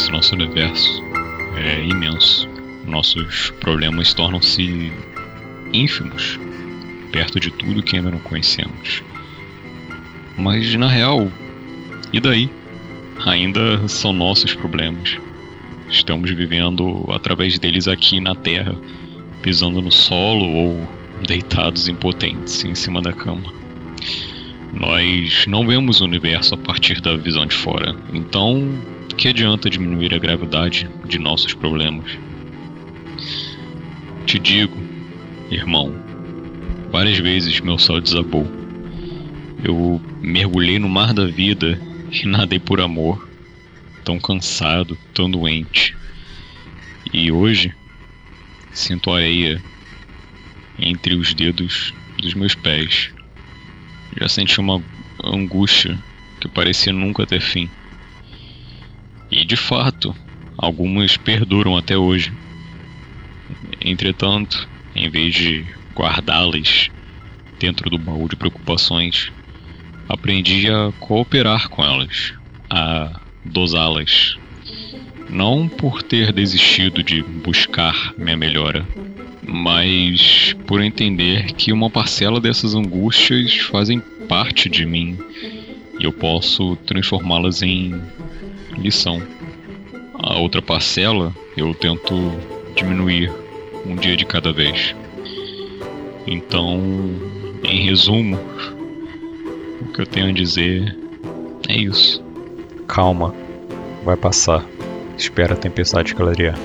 esse nosso universo é imenso. Nossos problemas tornam-se ínfimos perto de tudo que ainda não conhecemos. Mas na real, e daí? Ainda são nossos problemas. Estamos vivendo através deles aqui na Terra, pisando no solo ou deitados impotentes em cima da cama. Nós não vemos o universo a partir da visão de fora, então que adianta diminuir a gravidade de nossos problemas? Te digo, irmão, várias vezes meu sol desabou. Eu mergulhei no mar da vida e nadei por amor, tão cansado, tão doente. E hoje sinto areia entre os dedos dos meus pés. Já senti uma angústia que parecia nunca ter fim. E de fato, algumas perduram até hoje. Entretanto, em vez de guardá-las dentro do baú de preocupações, aprendi a cooperar com elas, a dosá-las. Não por ter desistido de buscar minha melhora, mas por entender que uma parcela dessas angústias fazem parte de mim e eu posso transformá-las em lição. A outra parcela eu tento diminuir um dia de cada vez. Então, em resumo, o que eu tenho a dizer é isso. Calma, vai passar. Espera a tempestade clarear.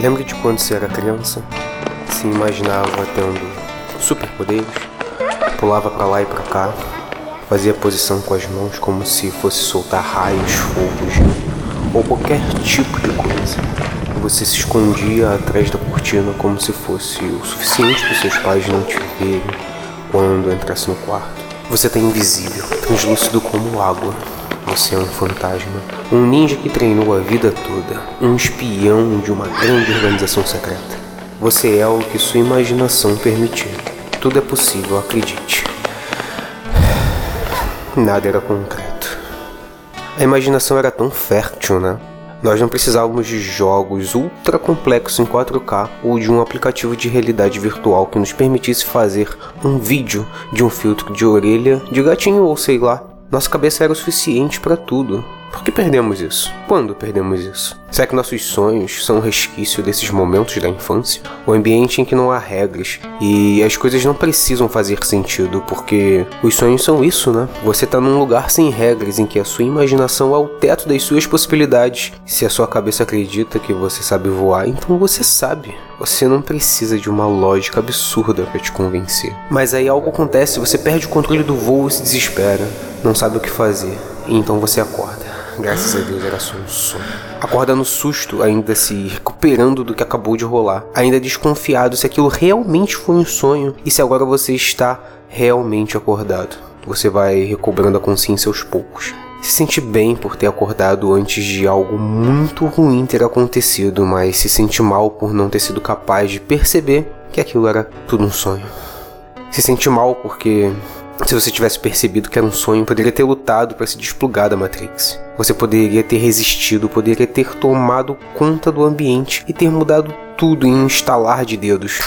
Lembra de quando você era criança? Se imaginava tendo superpoderes? Pulava para lá e para cá, fazia posição com as mãos como se fosse soltar raios, fogos ou qualquer tipo de coisa. Você se escondia atrás da cortina como se fosse o suficiente para seus pais não te verem quando entrasse no quarto. Você tá invisível, translúcido como água, você é um fantasma. Um ninja que treinou a vida toda. Um espião de uma grande organização secreta. Você é o que sua imaginação permitir. Tudo é possível, acredite. Nada era concreto. A imaginação era tão fértil, né? Nós não precisávamos de jogos ultra complexos em 4K ou de um aplicativo de realidade virtual que nos permitisse fazer um vídeo de um filtro de orelha de gatinho ou sei lá nossa cabeça era o suficiente para tudo. Por que perdemos isso? Quando perdemos isso? Será que nossos sonhos são um resquício desses momentos da infância? O ambiente em que não há regras e as coisas não precisam fazer sentido, porque os sonhos são isso, né? Você tá num lugar sem regras em que a sua imaginação é o teto das suas possibilidades. Se a sua cabeça acredita que você sabe voar, então você sabe. Você não precisa de uma lógica absurda para te convencer. Mas aí algo acontece, você perde o controle do voo e se desespera, não sabe o que fazer, e então você acorda. Graças a Deus era só um sonho. Acorda no susto, ainda se recuperando do que acabou de rolar, ainda desconfiado se aquilo realmente foi um sonho e se agora você está realmente acordado. Você vai recobrando a consciência aos poucos. Se sente bem por ter acordado antes de algo muito ruim ter acontecido, mas se sente mal por não ter sido capaz de perceber que aquilo era tudo um sonho. Se sente mal porque se você tivesse percebido que era um sonho, poderia ter lutado para se desplugar da Matrix. Você poderia ter resistido, poderia ter tomado conta do ambiente e ter mudado tudo em um estalar de dedos.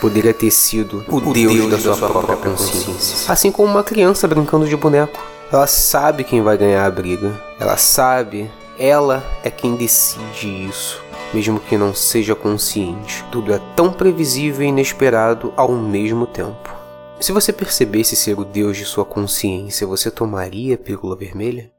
poderia ter sido o, o Deus, Deus, da sua, própria, própria consciência. Assim como uma criança brincando de boneco. Ela sabe quem vai ganhar a briga. Ela sabe, ela é quem decide isso mesmo que não seja consciente. Tudo é tão previsível e inesperado ao mesmo tempo. Se você percebesse ser o Deus de sua consciência, você tomaria a pílula vermelha?